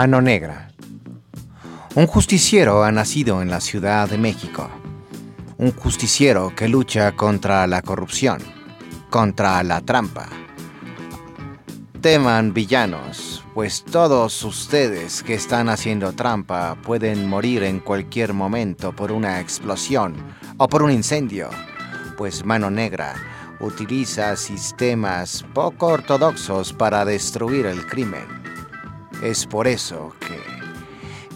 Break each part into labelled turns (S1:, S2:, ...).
S1: Mano Negra. Un justiciero ha nacido en la Ciudad de México. Un justiciero que lucha contra la corrupción, contra la trampa. Teman villanos, pues todos ustedes que están haciendo trampa pueden morir en cualquier momento por una explosión o por un incendio, pues Mano Negra utiliza sistemas poco ortodoxos para destruir el crimen. Es por eso que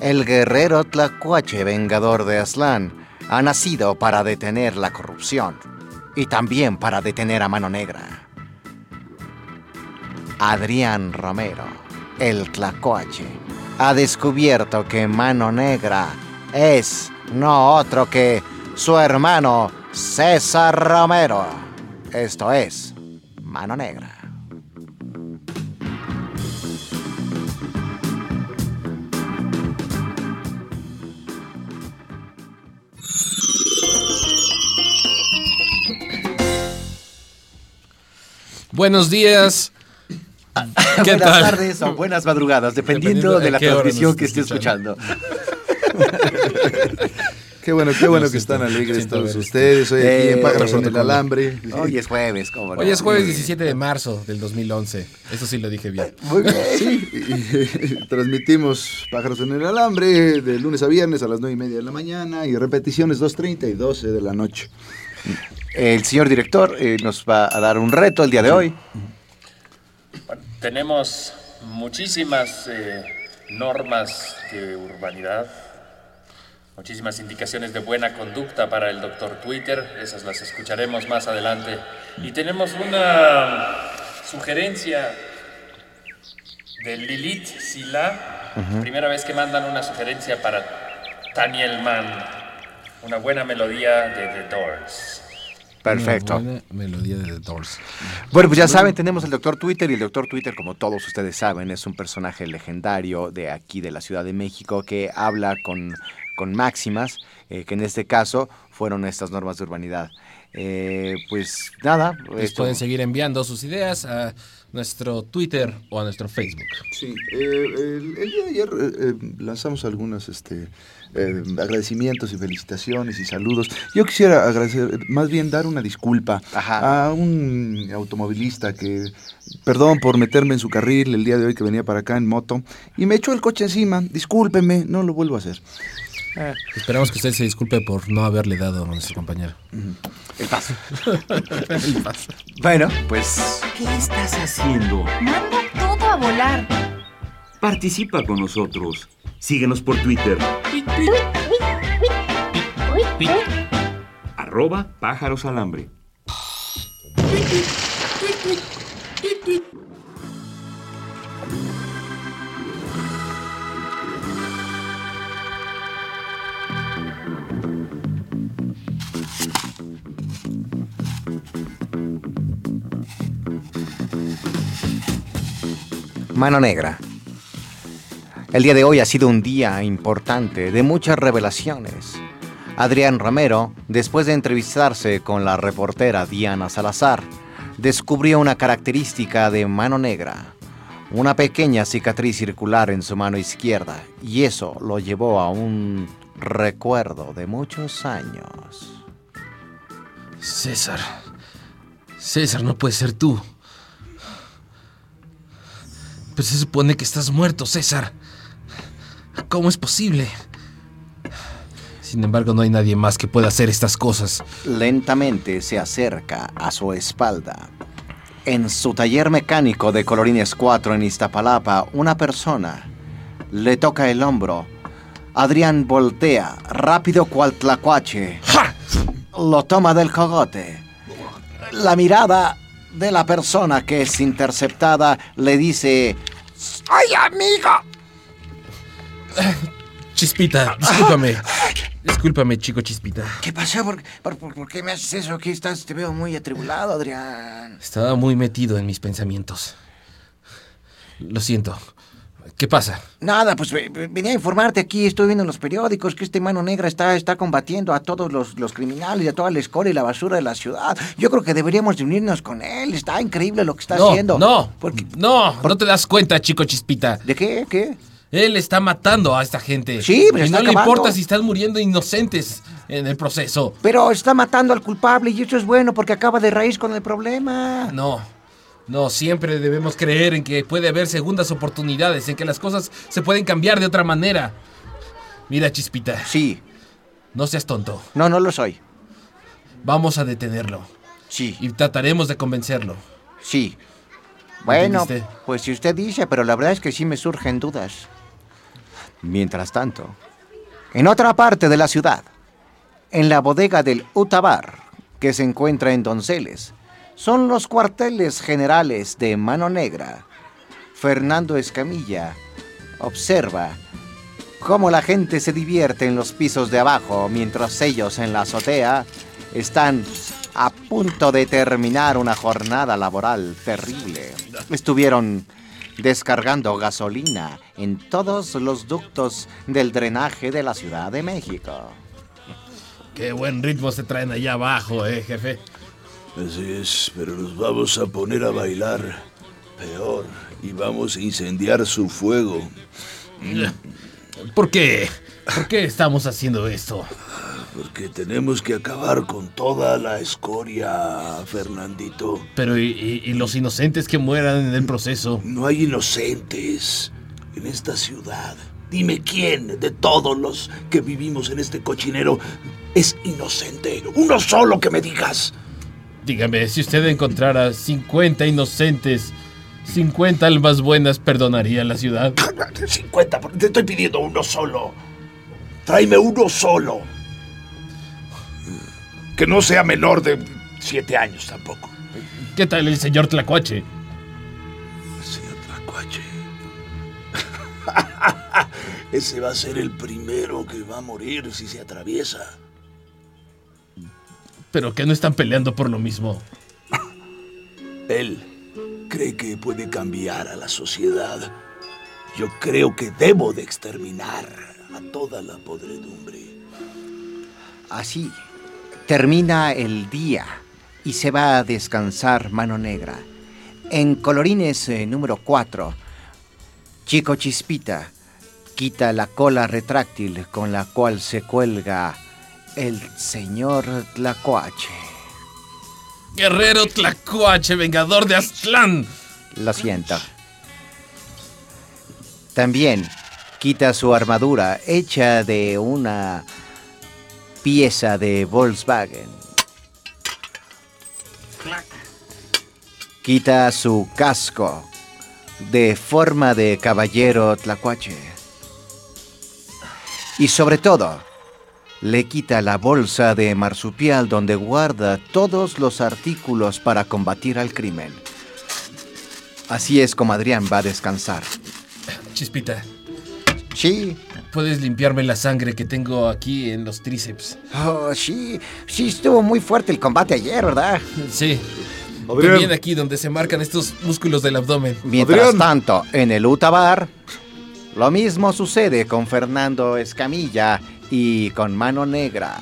S1: el guerrero Tlacuache, vengador de Aslan, ha nacido para detener la corrupción y también para detener a Mano Negra. Adrián Romero, el Tlacuache, ha descubierto que Mano Negra es no otro que su hermano César Romero. Esto es Mano Negra.
S2: Buenos días.
S1: ¿Qué buenas tardes o buenas madrugadas, dependiendo, de la transmisión que esté escuchando.
S3: Qué bueno, qué bueno que están alegres todos ustedes. Hoy aquí en Pájaros en el Alambre.
S1: Hoy es jueves, ¿cómo no?
S2: Hoy es jueves 17 de marzo del 2011. Eso sí lo dije bien.
S3: Muy bien. Sí, y, transmitimos Pájaros en el Alambre de lunes a viernes a las 9 y media de la mañana y repeticiones 2.30 y 12 de la noche.
S1: El señor director eh, nos va a dar un reto el día de hoy.
S4: Bueno, tenemos muchísimas eh, normas de urbanidad, muchísimas indicaciones de buena conducta para el doctor Twitter, esas las escucharemos más adelante. Y tenemos una sugerencia de Lilith Sila, primera vez que mandan una sugerencia para Daniel Mann, una buena melodía de The Doors.
S1: Perfecto.
S2: Buena melodía de The Doors.
S1: Bueno, pues ya saben, tenemos el doctor Twitter y el doctor Twitter, como todos ustedes saben, es un personaje legendario de aquí, de la Ciudad de México, que habla con, con máximas, eh, que en este caso fueron estas normas de urbanidad. Eh, pues nada.
S2: Les
S1: esto-
S2: pueden seguir enviando sus ideas a nuestro Twitter o a nuestro Facebook.
S3: Sí, eh, el, el día de ayer eh, lanzamos algunos este, eh, agradecimientos y felicitaciones y saludos. Yo quisiera agradecer, más bien dar una disculpa
S1: Ajá.
S3: a un automovilista que, perdón por meterme en su carril el día de hoy que venía para acá en moto y me echó el coche encima. Discúlpeme, no lo vuelvo a hacer.
S2: Esperamos que usted se disculpe por no haberle dado a nuestro compañero.
S1: El paso.
S2: El paso.
S1: Bueno, pues
S5: ¿Qué estás haciendo?
S6: Manda todo a volar.
S5: Participa con nosotros. Síguenos por Twitter. Arroba pájaros alambre.
S1: Mano Negra. El día de hoy ha sido un día importante, de muchas revelaciones. Adrián Romero, después de entrevistarse con la reportera Diana Salazar, descubrió una característica de Mano Negra, una pequeña cicatriz circular en su mano izquierda, y eso lo llevó a un recuerdo de muchos años.
S2: César. César, no puede ser tú. Pues se supone que estás muerto, César. ¿Cómo es posible? Sin embargo, no hay nadie más que pueda hacer estas cosas.
S1: Lentamente se acerca a su espalda. En su taller mecánico de Colorines 4 en Iztapalapa, una persona le toca el hombro. Adrián voltea, rápido cual tlacuache. Lo toma del cogote. la mirada de la persona que es interceptada le dice, ¡Ay, amigo!
S2: Chispita, discúlpame. Discúlpame, chico Chispita.
S1: ¿Qué pasó? ¿Por, por- por- por qué me haces eso? Aquí estás, te veo muy atribulado, Adrián.
S2: Estaba muy metido en mis pensamientos. Lo siento. ¿Qué pasa?
S1: Nada, pues ve- venía a informarte aquí, estoy viendo en los periódicos que este mano negra está, está combatiendo a todos los, los criminales y a toda la escoria y la basura de la ciudad. Yo creo que deberíamos de unirnos con él, está increíble lo que está
S2: no,
S1: haciendo.
S2: no,
S1: Porque-
S2: no, no te das cuenta, chico Chispita.
S1: ¿De qué? ¿Qué?
S2: Él está matando a esta gente.
S1: Sí, pero
S2: y
S1: está
S2: no le importa si están muriendo inocentes en el proceso.
S1: Pero está matando al culpable y eso es bueno porque acaba de raíz con el problema.
S2: No, no, siempre debemos creer en que puede haber segundas oportunidades, en que las cosas se pueden cambiar de otra manera. Mira, Chispita,
S1: Sí,
S2: no seas tonto.
S1: no, no lo soy.
S2: Vamos a detenerlo
S1: Sí,
S2: y trataremos de convencerlo.
S1: sí. Bueno,
S2: ¿Entendiste?
S1: pues si usted dice, pero la verdad es que sí me surgen dudas. Mientras tanto, en otra parte de la ciudad, en la bodega del Utabar, que se encuentra en Donceles, son los cuarteles generales de Mano Negra. Fernando Escamilla observa cómo la gente se divierte en los pisos de abajo mientras ellos en la azotea están a punto de terminar una jornada laboral terrible. Estuvieron descargando gasolina en todos los ductos del drenaje de la Ciudad de México.
S2: Qué buen ritmo se traen allá abajo, eh, jefe.
S7: Así es, pero nos vamos a poner a bailar peor y vamos a incendiar su fuego.
S2: ¿Por qué? ¿Por qué estamos haciendo esto?
S7: Porque tenemos que acabar con toda la escoria, Fernandito.
S2: Pero ¿y, y- y los inocentes que mueran en el proceso?
S7: No hay inocentes en esta ciudad. Dime quién de todos los que vivimos en este cochinero es inocente. Uno solo que me digas.
S2: Dígame, si usted encontrara 50 inocentes, 50 almas buenas, ¿perdonaría la ciudad?
S7: 50, por- te estoy pidiendo uno solo. Tráeme uno solo. Que no sea menor de siete años tampoco.
S2: ¿Qué tal el señor Tlacuache?
S7: Señor Tlacuache. Ese va a ser el primero que va a morir si se atraviesa.
S2: ¿Pero que no están peleando por lo mismo?
S7: Él cree que puede cambiar a la sociedad. Yo creo que debo de exterminar a toda la podredumbre.
S1: Así termina el día y se va a descansar Mano Negra. En Colorines eh, número 4, Chico Chispita quita la cola retráctil con la cual se cuelga el señor Tlacuache.
S2: Guerrero Tlacuache, vengador de Aztlán.
S1: Lo siento. También quita su armadura hecha de una pieza de Volkswagen. Quita su casco de forma de caballero tlacuache. Y sobre todo, le quita la bolsa de marsupial donde guarda todos los artículos para combatir al crimen. Así es como Adrián va a descansar.
S2: Chispita,
S1: Sí,
S2: ¿puedes limpiarme la sangre que tengo aquí en los tríceps?
S1: oh, sí, sí, estuvo muy fuerte el combate ayer, ¿verdad?
S2: Sí.
S3: Adrián.
S2: También aquí donde se marcan estos músculos del abdomen.
S1: Mientras
S3: Adrián.
S1: tanto, en el Utabar, lo mismo sucede con Fernando Escamilla y con Mano Negra.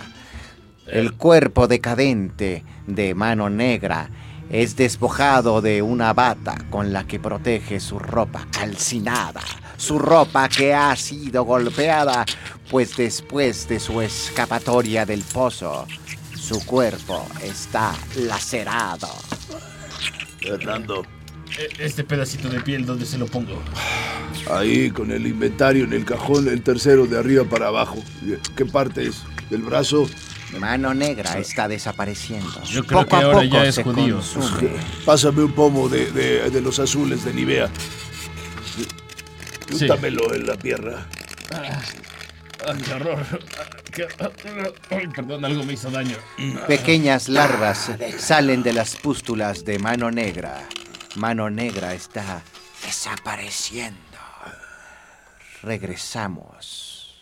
S1: El cuerpo decadente de Mano Negra es despojado de una bata con la que protege su ropa calcinada, su ropa que ha sido golpeada, pues después de su escapatoria del pozo, su cuerpo está lacerado.
S7: Fernando,
S2: E- Este pedacito de piel, ¿dónde se lo pongo?
S7: ahí con el inventario en el cajón, el tercero de arriba para abajo. ¿Qué parte es? ¿Del brazo?
S1: Mano Negra está desapareciendo.
S2: Yo creo
S1: Poco
S2: que
S1: a
S2: ahora
S1: poco
S2: ya es
S1: se
S2: judío.
S1: consume.
S7: Pásame un pomo de, de- de los azules de Nivea.
S2: Sí.
S7: Úntamelo en la pierna.
S2: Ay, qué horror. Qué- Ay, perdón, algo me hizo daño.
S1: Pequeñas larvas salen de las pústulas de Mano Negra. Mano Negra está desapareciendo. Regresamos.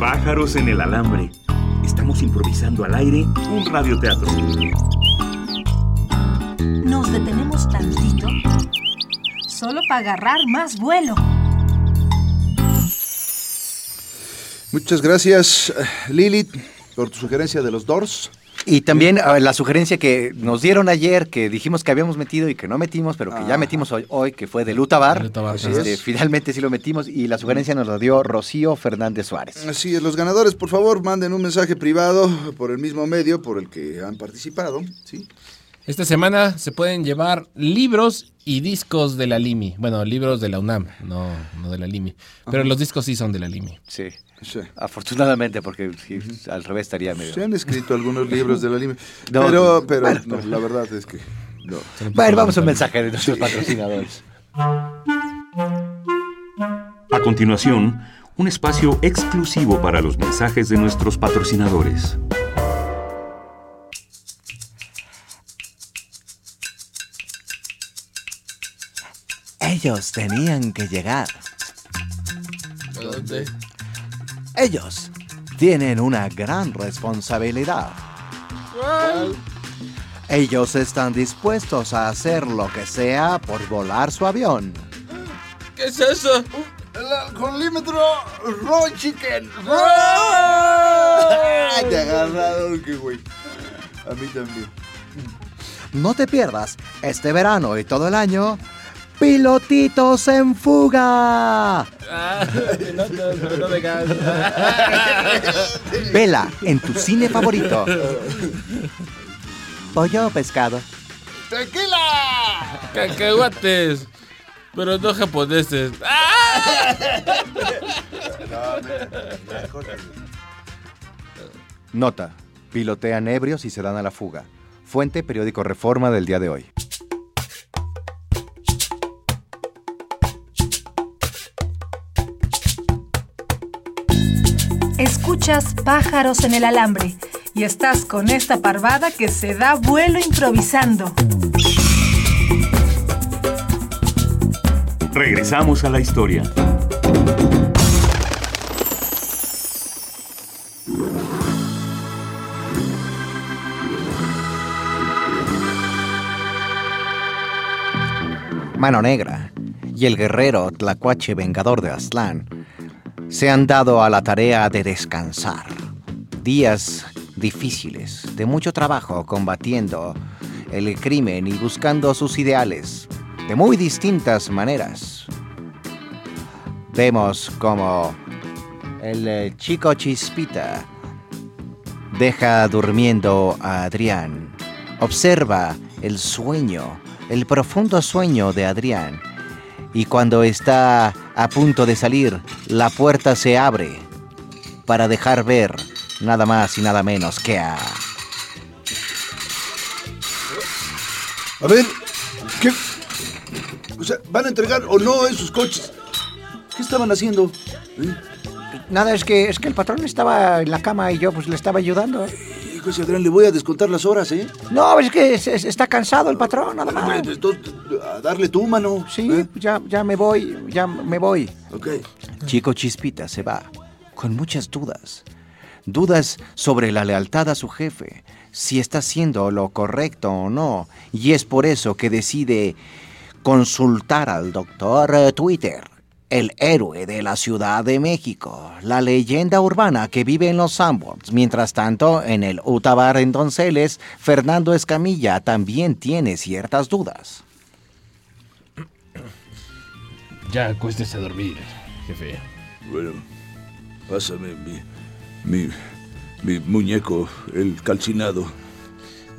S5: Pájaros en el alambre. Estamos improvisando al aire un radioteatro.
S6: Nos detenemos tantito solo para agarrar más vuelo.
S3: Muchas gracias, Lilith, por tu sugerencia de los Doors.
S1: Y también la sugerencia que nos dieron ayer, que dijimos que habíamos metido y que no metimos, pero que ya
S3: Ah.
S1: metimos hoy, hoy, que fue de Lutabar. Este,
S3: es.
S1: finalmente sí lo metimos y la sugerencia nos la dio Rocío Fernández Suárez.
S3: Así es, los ganadores, por favor, manden un mensaje privado por el mismo medio por el que han participado, ¿sí?
S2: Esta semana se pueden llevar libros y discos de la Limi. Bueno, libros de la UNAM, no, no de la Limi. Pero los discos sí son de la Limi.
S1: Sí.
S3: Sí.
S1: Afortunadamente, porque sí, al revés estaría medio.
S3: Se han escrito algunos libros de la Lime,
S1: No,
S3: pero, pero
S1: bueno,
S3: no, la verdad es que no.
S1: Bueno, vamos a un mensaje de nuestros patrocinadores.
S5: A continuación, un espacio exclusivo para los mensajes de nuestros patrocinadores.
S1: Ellos tenían que llegar. Ellos tienen una gran responsabilidad. Ellos están dispuestos a hacer lo que sea por volar su avión.
S2: ¿Qué es eso?
S3: El alcoholímetro Raw Chicken. Te agarraron, qué güey. A mí también.
S1: No te pierdas este verano y todo el año Pilotitos en fuga. Vela en tu cine favorito. Pollo o pescado.
S3: ¡Tequila!
S2: Cacahuates. Pero no japoneses.
S1: Nota. Pilotean ebrios y se dan a la fuga. Fuente periódico Reforma del día de hoy.
S6: Escuchas pájaros en el alambre y estás con esta parvada que se da vuelo improvisando.
S5: Regresamos a la historia.
S1: Mano Negra y el guerrero Tlacuache Vengador de Aztlán se han dado a la tarea de descansar. Días difíciles, de mucho trabajo combatiendo el crimen y buscando sus ideales de muy distintas maneras. Vemos como el eh, chico Chispita deja durmiendo a Adrián. Observa el sueño, el profundo sueño de Adrián. Y cuando está a punto de salir, la puerta se abre para dejar ver nada más y nada menos que a...
S3: A ver, ¿qué? O sea, ¿van a entregar o no esos coches? ¿Qué estaban haciendo? ¿Eh?
S1: Nada, es que, es que el patrón estaba en la cama y yo pues le estaba ayudando.
S3: Hijo Adrián, le voy a descontar las horas, ¿eh?
S1: No, es que es- es- está cansado el patrón, nada más.
S3: Entonces, a darle tu mano.
S1: Sí,
S3: ¿eh?
S1: ya, ya me voy, ya me voy.
S3: Ok.
S1: Chico Chispita se va con muchas dudas. Dudas sobre la lealtad a su jefe, si está haciendo lo correcto o no. Y es por eso que decide consultar al doctor Twitter, el héroe de la Ciudad de México, la leyenda urbana que vive en los Sanborns. Mientras tanto, en el Utabar en Donceles, Fernando Escamilla también tiene ciertas dudas.
S2: Ya acuéstese a dormir, jefe.
S7: Bueno, pásame mi, mi, mi muñeco, el calcinado.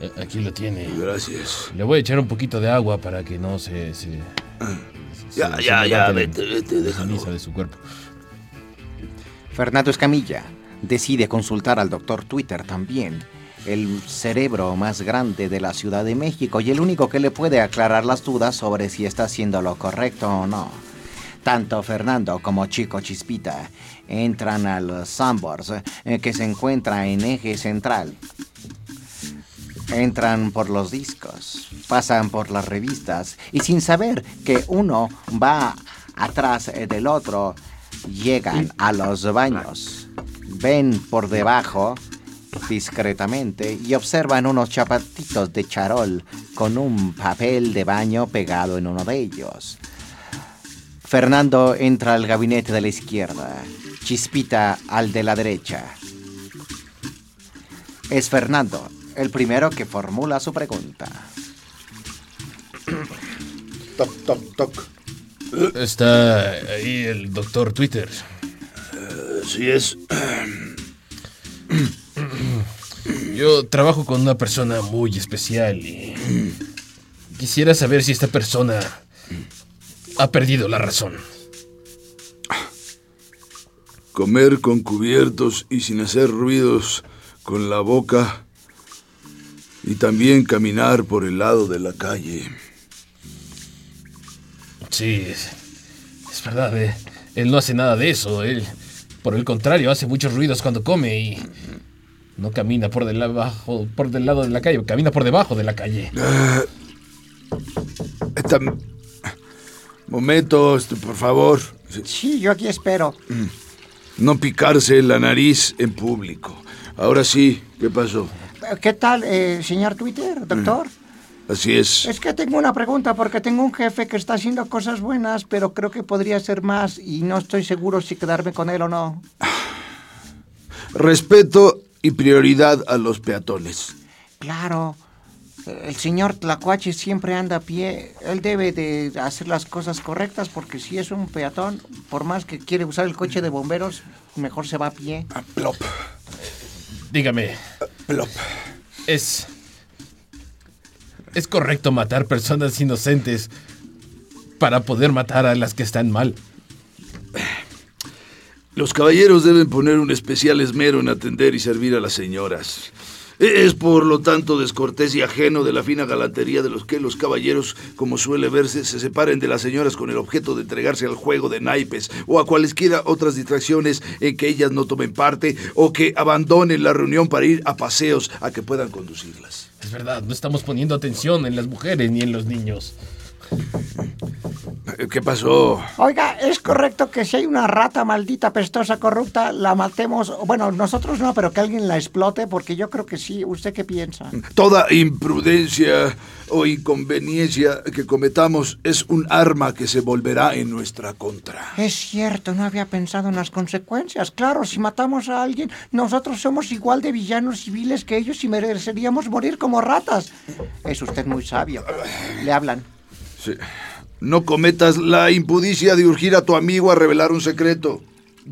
S2: Eh, Aquí lo tiene.
S7: Gracias.
S2: Le voy a echar un poquito de agua para que no se, se,
S7: Ya,
S2: Se-
S7: ya,
S2: se
S7: ya, vete, vete, déjalo.
S2: de su cuerpo.
S1: Fernando Escamilla decide consultar al doctor Twitter también, el cerebro más grande de la Ciudad de México y el único que le puede aclarar las dudas sobre si está haciendo lo correcto o no. Tanto Fernando como Chico Chispita entran al Sambors, eh, que se encuentra en eje central. Entran por los discos, pasan por las revistas y sin saber que uno va atrás eh, del otro, llegan a los baños. Ven por debajo discretamente y observan unos chapatitos de charol con un papel de baño pegado en uno de ellos. Fernando entra al gabinete de la izquierda, Chispita al de la derecha. Es Fernando, el primero que formula su pregunta.
S3: Toc, toc, toc.
S2: Está ahí el doctor Twitter.
S7: Así es.
S2: Yo trabajo con una persona muy especial y quisiera saber si esta persona ha perdido la razón.
S7: Comer con cubiertos y sin hacer ruidos con la boca. Y también caminar por el lado de la calle.
S2: Sí, es, es verdad. eh. Él no hace nada de eso. Él, por el contrario, hace muchos ruidos cuando come y no camina por del, abajo, por del lado de la calle, camina por debajo de la calle.
S7: Esta... Momento, este, por favor.
S1: Sí, yo aquí espero.
S7: No picarse la nariz en público. Ahora sí, ¿qué pasó?
S8: ¿Qué tal, eh, señor Twitter, doctor?
S7: Así es.
S8: Es que tengo una pregunta porque tengo un jefe que está haciendo cosas buenas, pero creo que podría ser más y no estoy seguro si quedarme con él o no.
S7: Respeto y prioridad a los peatones.
S8: Claro, el señor Tlacuache siempre anda a pie. Él debe de hacer las cosas correctas porque si es un peatón, por más que quiere usar el coche de bomberos, mejor se va a pie.
S7: Plop,
S2: Dígame,
S7: plop.
S2: es. ¿Es correcto matar personas inocentes para poder matar a las que están mal?
S7: Los caballeros deben poner un especial esmero en atender y servir a las señoras. Es por lo tanto descortés y ajeno de la fina galantería de los que los caballeros, como suele verse, se separen de las señoras con el objeto de entregarse al juego de naipes o a cualesquiera otras distracciones en que ellas no tomen parte o que abandonen la reunión para ir a paseos a que puedan conducirlas.
S2: Es verdad, no estamos poniendo atención en las mujeres ni en los niños.
S7: ¿Qué pasó?
S8: Oiga, ¿es correcto que si hay una rata maldita, pestosa, corrupta, la matemos? Bueno, nosotros no, pero que alguien la explote, porque yo creo que sí. ¿Usted qué piensa?
S7: Toda imprudencia o inconveniencia que cometamos es un arma que se volverá en nuestra contra.
S8: Es cierto, no había pensado en las consecuencias. Claro, si matamos a alguien, nosotros somos igual de villanos civiles que ellos y mereceríamos morir como ratas. Es usted muy sabio. Le hablan.
S7: Sí. No cometas la impudicia de urgir a tu amigo a revelar un secreto.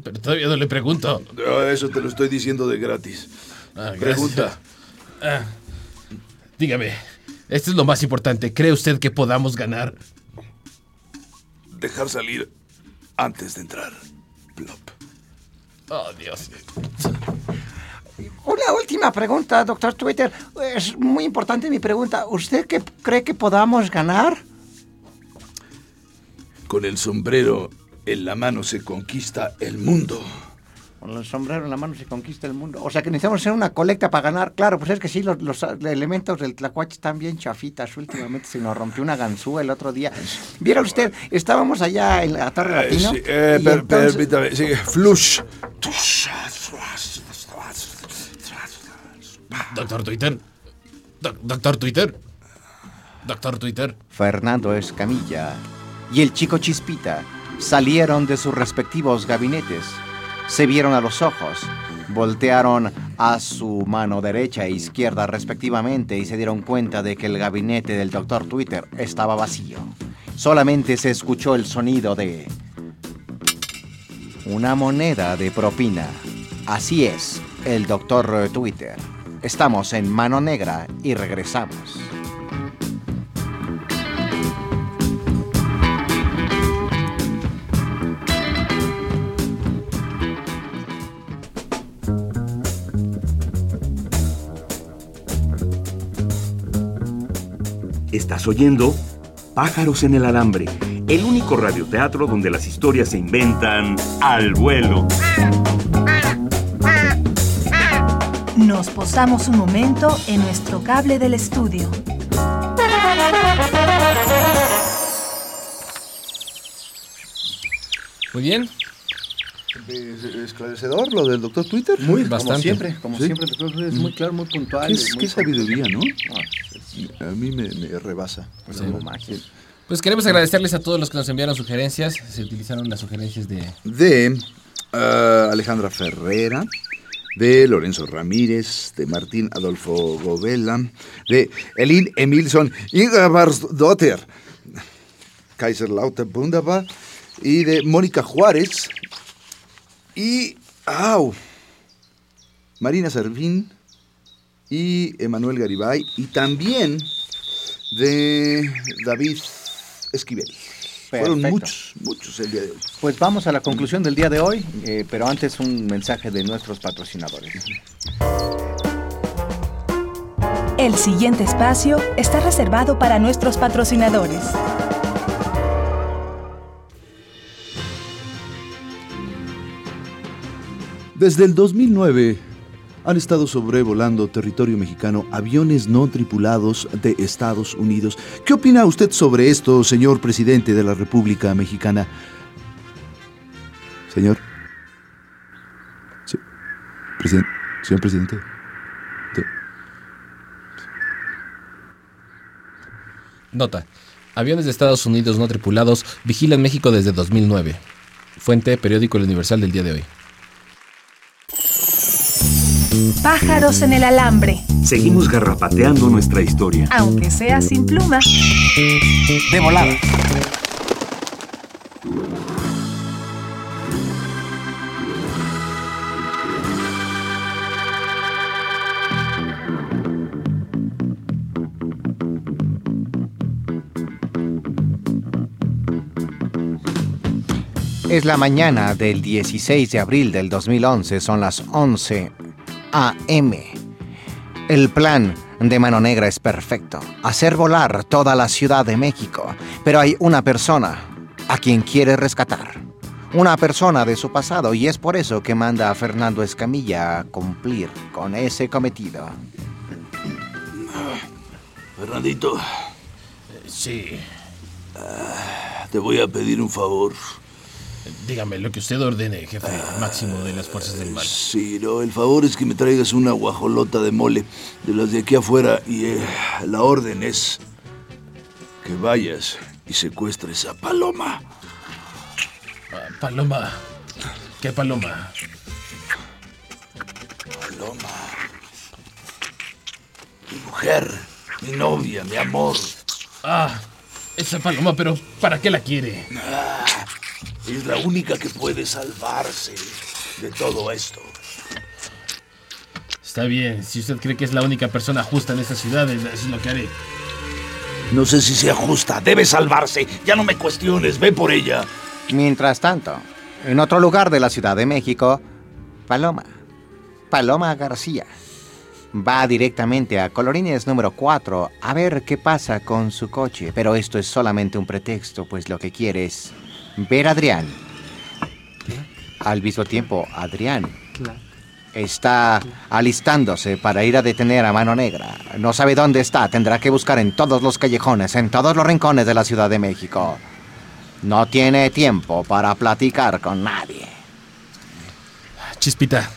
S2: Pero todavía no le pregunto.
S7: Ah, Eso te lo estoy diciendo de gratis.
S2: Ah, gracias.
S7: Pregunta.
S2: Ah, dígame, esto es lo más importante. ¿Cree usted que podamos ganar?
S7: Dejar salir antes de entrar. Plop.
S2: Oh, Dios.
S8: Una última pregunta, doctor Twitter. Es muy importante mi pregunta. ¿Usted qué cree que podamos ganar?
S7: Con el sombrero en la mano se conquista el mundo.
S8: Con el sombrero en la mano se conquista el mundo. O sea que necesitamos hacer una colecta para ganar. Claro, pues es que sí, los, los elementos del tlacuache están bien chafitas. Últimamente se nos rompió una ganzúa el otro día. ¿Viera usted? Estábamos allá en la Torre
S7: Eh,
S8: Latino.
S7: sí, eh,
S8: y
S7: per-
S8: entonces-
S7: Permítame, sigue. Flush.
S2: Doctor Twitter. Doc- Doctor Twitter. Doctor Twitter.
S1: Fernando Escamilla y el chico Chispita salieron de sus respectivos gabinetes, se vieron a los ojos, voltearon a su mano derecha e izquierda respectivamente y se dieron cuenta de que el gabinete del doctor Twitter estaba vacío. Solamente se escuchó el sonido de una moneda de propina. Así es, el doctor Twitter. Estamos en mano negra y regresamos.
S5: Estás oyendo Pájaros en el Alambre, el único radioteatro donde las historias se inventan al vuelo.
S6: Nos posamos un momento en nuestro cable del estudio.
S2: Muy bien.
S7: Es- esclarecedor lo del doctor Twitter.
S1: Muy, como
S2: Bastante.
S1: siempre, como
S7: Sí.
S1: siempre, doctor, es muy claro, muy puntual.
S7: Qué,
S1: y muy
S7: qué sabiduría, ¿no?
S1: Ah,
S7: A mí me, me rebasa.
S1: magia.
S2: Pues queremos agradecerles a todos los que nos enviaron sugerencias. Se utilizaron las sugerencias de
S7: De ah, Alejandra Ferrera, de Lorenzo Ramírez, de Martín Adolfo Govela, de Elin Emilson Ingeborgsdotter, Kaiserlautern Bundaba, y de Mónica Juárez, y au, Marina Servín, y Emanuel Garibay, y también de David Esquivel. Fueron muchos, muchos el día de hoy.
S1: Pues vamos a la conclusión del día de hoy, eh, pero antes un mensaje de nuestros patrocinadores.
S6: El siguiente espacio está reservado para nuestros patrocinadores.
S7: Desde el 2009 han estado sobrevolando territorio mexicano aviones no tripulados de Estados Unidos. ¿Qué opina usted sobre esto, señor presidente de la República Mexicana? Señor. Sí. Presidente. Señor presidente.
S2: Nota. Aviones de Estados Unidos no tripulados vigilan México desde 2009. Fuente, periódico El Universal del día de hoy.
S6: Pájaros en el alambre,
S5: Seguimos garrapateando nuestra historia.
S6: aunque sea sin pluma.
S1: De volada. Es la mañana del 16 de abril del 2011, son las 11 a.m. El plan de Mano Negra es perfecto, hacer volar toda la Ciudad de México, pero hay una persona a quien quiere rescatar. Una persona de su pasado y es por eso que manda a Fernando Escamilla a cumplir con ese cometido.
S9: Fernandito,
S2: Sí.
S9: te voy a pedir un favor.
S2: Dígame lo que usted ordene, jefe máximo de las fuerzas del mal.
S9: Sí, no, el favor es que me traigas una guajolota de mole de las de aquí afuera y eh, la orden es que vayas y secuestres a Paloma.
S2: Ah, paloma. ¿Qué paloma?
S9: Paloma. Mi mujer, mi novia, mi amor.
S2: Ah, esa paloma, pero ¿para qué la quiere?
S9: Es la única que puede salvarse de todo esto.
S2: Está bien, si usted cree que es la única persona justa en esta ciudad, eso es lo que haré.
S9: No sé si sea justa, debe salvarse. Ya no me cuestiones, ve por ella.
S1: Mientras tanto, en otro lugar de la Ciudad de México, Paloma, Paloma García, va directamente a Colorines número 4 a ver qué pasa con su coche. Pero esto es solamente un pretexto, pues lo que quiere es ver a Adrián. Al mismo tiempo, Adrián está alistándose para ir a detener a Mano Negra. No sabe dónde está, tendrá que buscar en todos los callejones, en todos los rincones de la Ciudad de México. No tiene tiempo para platicar con nadie.
S2: Chispita,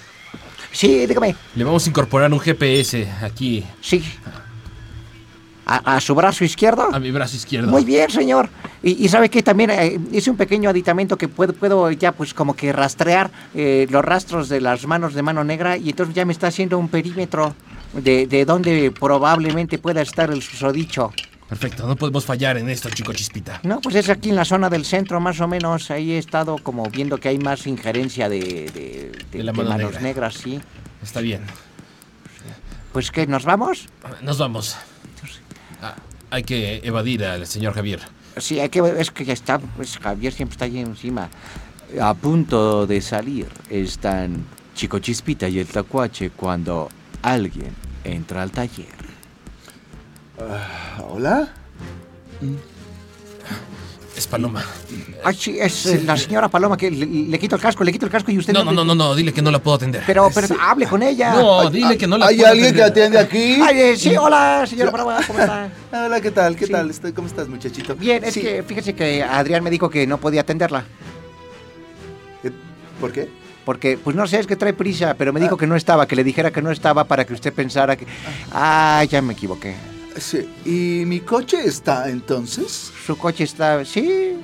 S1: Sí, dígame.
S2: le vamos a incorporar un GPS aquí
S1: Sí. ¿A, a su brazo izquierdo?
S2: a mi brazo izquierdo.
S1: Muy bien, señor. Y, y sabe que también eh, hice un pequeño aditamento que puedo, puedo ya pues como que rastrear eh, los rastros de las manos de mano negra y entonces ya me está haciendo un perímetro de, de donde probablemente pueda estar el susodicho.
S2: Perfecto, no podemos fallar en esto, chico Chispita.
S1: No, pues es aquí en la zona del centro más o menos. Ahí he estado como viendo que hay más injerencia de, de,
S2: De la
S1: de
S2: mano
S1: manos
S2: negra.
S1: negras, sí.
S2: Está bien.
S1: Pues que nos vamos.
S2: Nos vamos. Ah, hay que evadir al señor Javier.
S1: Sí, hay que es que ya está, pues Javier siempre está ahí encima. A punto de salir están Chico Chispita y el Tacuache cuando alguien entra al taller.
S7: ¿Hola?
S2: Es Paloma.
S1: Ay, sí, es eh, la señora Paloma que le, le quito el casco, le quito el casco y usted
S2: No, no, no, no, no, dile que no la puedo atender.
S1: Pero, pero hable con ella.
S2: No, dile que no la
S7: ¿Hay
S2: puedo
S7: alguien que
S2: atender.
S7: atiende aquí?
S1: Ay, eh, sí, hola, señora Paloma, ¿cómo está?
S7: Hola, ¿qué tal? ¿Qué
S1: Sí.
S7: tal? Estoy- ¿Cómo estás, muchachito?
S1: Bien, es
S7: Sí.
S1: que fíjese que Adrián me dijo que no podía atenderla.
S7: Eh, ¿Por qué?
S1: Porque, pues no sé, es que trae prisa, pero me dijo que no estaba, que le dijera que no estaba para que usted pensara que... Ah, ya me equivoqué.
S7: Sí. ¿Y mi coche está entonces?
S1: Su coche está... Sí,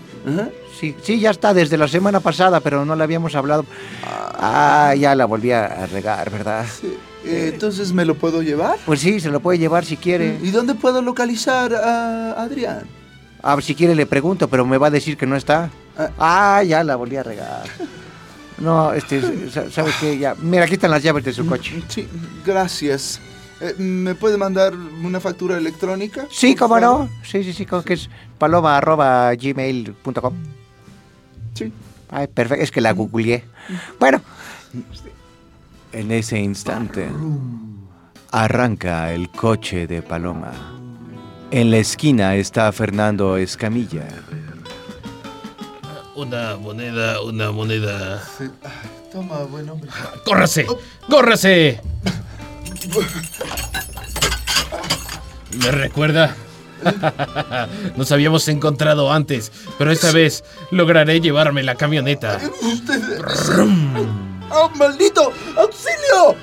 S1: sí, sí, ya está desde la semana pasada, pero no le habíamos hablado. Ah, ya la volví a regar, ¿verdad?
S7: Sí. Eh, entonces, ¿me lo puedo llevar?
S1: Pues sí, se lo puede llevar si quiere.
S7: ¿Y dónde puedo localizar a Adrián?
S1: Ah, si quiere le pregunto, pero me va a decir que no está. Ah, ya la volví a regar. No, este, sa- ¿sabe qué? Ya, mira, aquí están las llaves de su coche.
S7: Sí, gracias. Eh, ¿Me puede mandar una factura electrónica?
S1: Sí, cómo
S7: favor?
S1: no. Sí, sí, sí, que es paloma arroba gmail.com.
S7: Sí.
S1: Ay, perfecto, es que la googleé. Bueno, en ese instante arranca el coche de Paloma. En la esquina está Fernando Escamilla.
S2: Una moneda, una moneda.
S7: Sí. Ay, Toma, buen hombre.
S2: ¡Córrase! ¡Córrase! ¿Me recuerda? Nos habíamos encontrado antes, pero esta vez lograré llevarme la camioneta.
S7: ¡Oh, maldito! ¡Auxilio!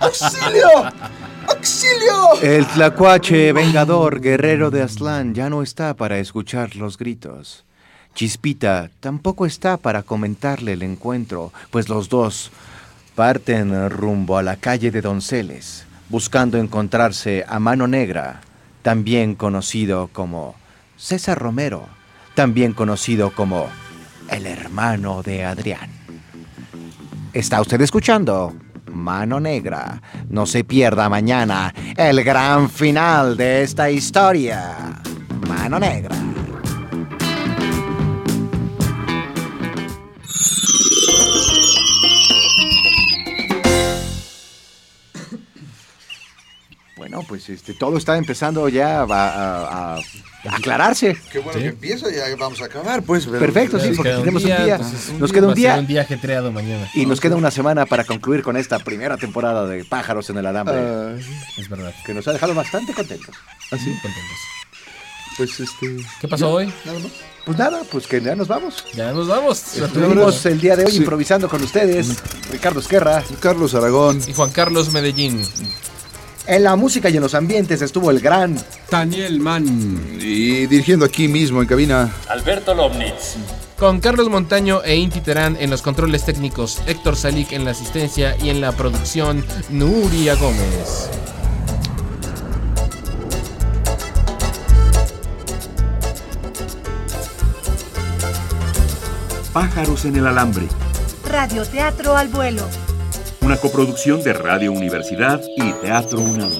S7: ¡Auxilio! ¡Auxilio!
S1: El tlacuache vengador guerrero de Aztlán ya no está para escuchar los gritos. Chispita tampoco está para comentarle el encuentro, pues los dos parten rumbo a la calle de Donceles, buscando encontrarse a Mano Negra, también conocido como César Romero, también conocido como el hermano de Adrián. ¿Está usted escuchando? Mano Negra. No se pierda mañana el gran final de esta historia. Mano Negra. Pues este, todo está empezando ya a, a- a aclararse.
S7: Qué bueno
S2: Sí.
S7: que empieza, ya vamos a acabar, pues.
S1: Perfecto, sí, porque tenemos un día.
S2: entonces,
S1: Nos queda un día
S2: un día ajetreado mañana.
S1: y nos queda una semana para concluir con esta primera temporada de Pájaros en el Alambre,
S7: Ay,
S2: Es verdad.
S1: que nos ha dejado bastante contentos.
S7: así,
S2: Contentos.
S7: pues este.
S2: ¿Qué pasó hoy?
S7: Nada más.
S1: Pues nada, pues que ya nos vamos.
S2: Ya nos vamos.
S1: Estuvimos el día de hoy
S7: Sí.
S1: improvisando con ustedes, Ricardo Esquerra.
S7: Carlos Aragón.
S2: Y Juan Carlos Medellín.
S1: En la música y en los ambientes estuvo el gran
S10: Daniel Mann.
S7: Y dirigiendo aquí mismo en cabina.
S4: Alberto Lomnitz.
S2: Con Carlos Montaño e Inti Terán en los controles técnicos, Héctor Salik en la asistencia y en la producción, Nuria Gómez.
S5: Pájaros en el alambre.
S6: Radioteatro al vuelo.
S5: Una coproducción de Radio Universidad y Teatro UNAM.